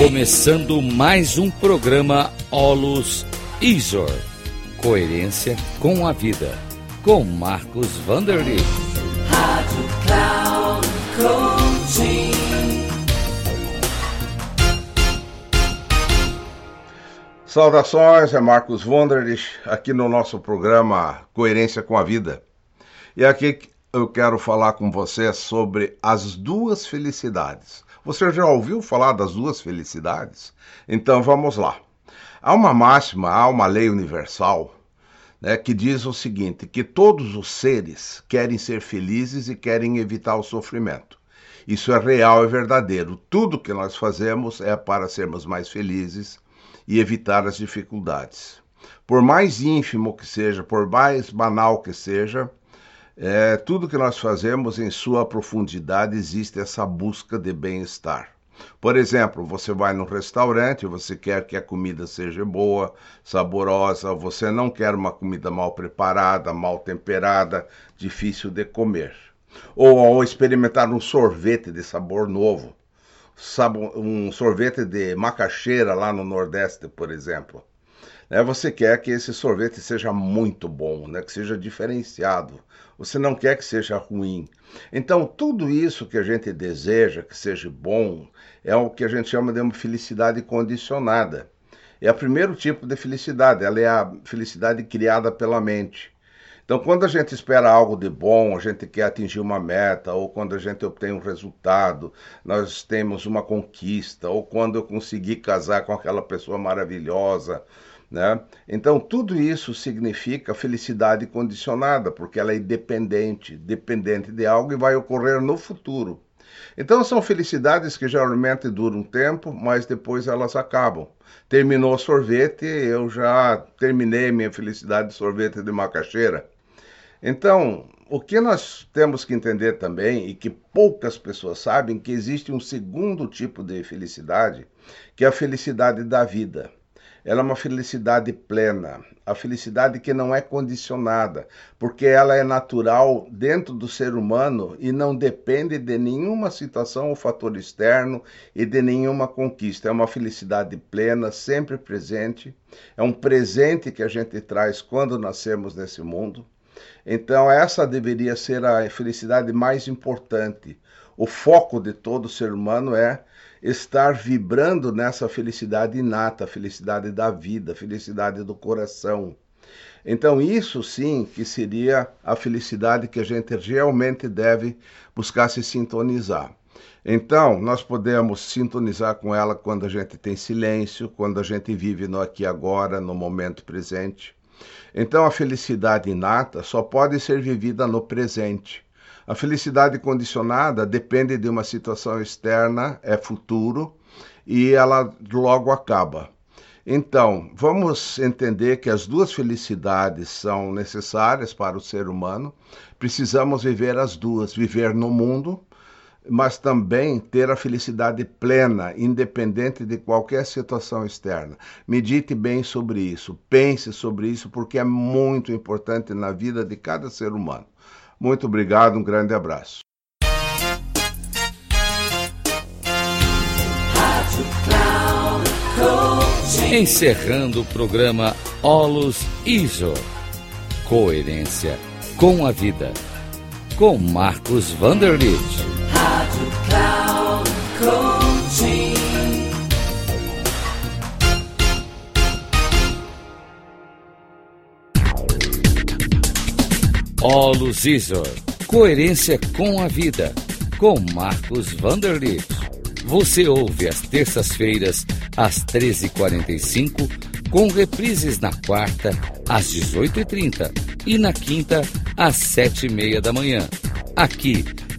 Começando mais um programa Olus Isor. Coerência com a vida. Com Marcos Vanderly. Rádio Cloud Coaching. Saudações, é Marcos Vanderlich, aqui no nosso programa Coerência com a Vida. E aqui eu quero falar com você sobre as duas felicidades. Você já ouviu falar das duas felicidades? Então vamos lá. Há uma máxima, há uma lei universal né, que diz o seguinte: que todos os seres querem ser felizes e querem evitar o sofrimento. Isso é real e verdadeiro. Tudo que nós fazemos é para sermos mais felizes e evitar as dificuldades. Por mais ínfimo que seja, por mais banal que seja, é, tudo que nós fazemos em sua profundidade existe essa busca de bem-estar. Por exemplo, você vai num restaurante, você quer que a comida seja boa, saborosa, você não quer uma comida mal preparada, mal temperada, difícil de comer. Ou ao experimentar um sorvete de sabor novo, um sorvete de macaxeira lá no Nordeste, por exemplo né, você quer que esse sorvete seja muito bom, né, que seja diferenciado. Você não quer que seja ruim. Então, tudo isso que a gente deseja que seja bom é o que a gente chama de uma felicidade condicionada. É o primeiro tipo de felicidade, ela é a felicidade criada pela mente. Então, quando a gente espera algo de bom, a gente quer atingir uma meta, ou quando a gente obtém um resultado, nós temos uma conquista, ou quando eu consegui casar com aquela pessoa maravilhosa, né? Então, tudo isso significa felicidade condicionada, porque ela é independente, dependente de algo e vai ocorrer no futuro. Então, são felicidades que geralmente duram um tempo, mas depois elas acabam. Terminou o sorvete, eu já terminei minha felicidade de sorvete de macaxeira. Então, o que nós temos que entender também, e que poucas pessoas sabem, que existe um segundo tipo de felicidade, que é a felicidade da vida. Ela é uma felicidade plena, a felicidade que não é condicionada, porque ela é natural dentro do ser humano e não depende de nenhuma situação ou fator externo e de nenhuma conquista. É uma felicidade plena, sempre presente. É um presente que a gente traz quando nascemos nesse mundo. Então, essa deveria ser a felicidade mais importante. O foco de todo ser humano é estar vibrando nessa felicidade inata, felicidade da vida, felicidade do coração. Então, isso sim que seria a felicidade que a gente realmente deve buscar se sintonizar. Então, nós podemos sintonizar com ela quando a gente tem silêncio, quando a gente vive no aqui agora, no momento presente. Então, a felicidade inata só pode ser vivida no presente. A felicidade condicionada depende de uma situação externa, é futuro, e ela logo acaba. Então, vamos entender que as duas felicidades são necessárias para o ser humano. Precisamos viver as duas, viver no mundo, mas também ter a felicidade plena, independente de qualquer situação externa. Medite bem sobre isso, pense sobre isso, porque é muito importante na vida de cada ser humano. Muito obrigado, um grande abraço. Encerrando o programa Olus Iso. Coerência com a vida. Com Marcos Vanderlitt. Rádio Cloud Coaching. Olus Isor. Coerência com a vida. Com Marcos Vanderlitt. Você ouve às terças-feiras, às 13h45, com reprises na quarta, às 18h30 e na quinta, às 7h30 da manhã. Aqui,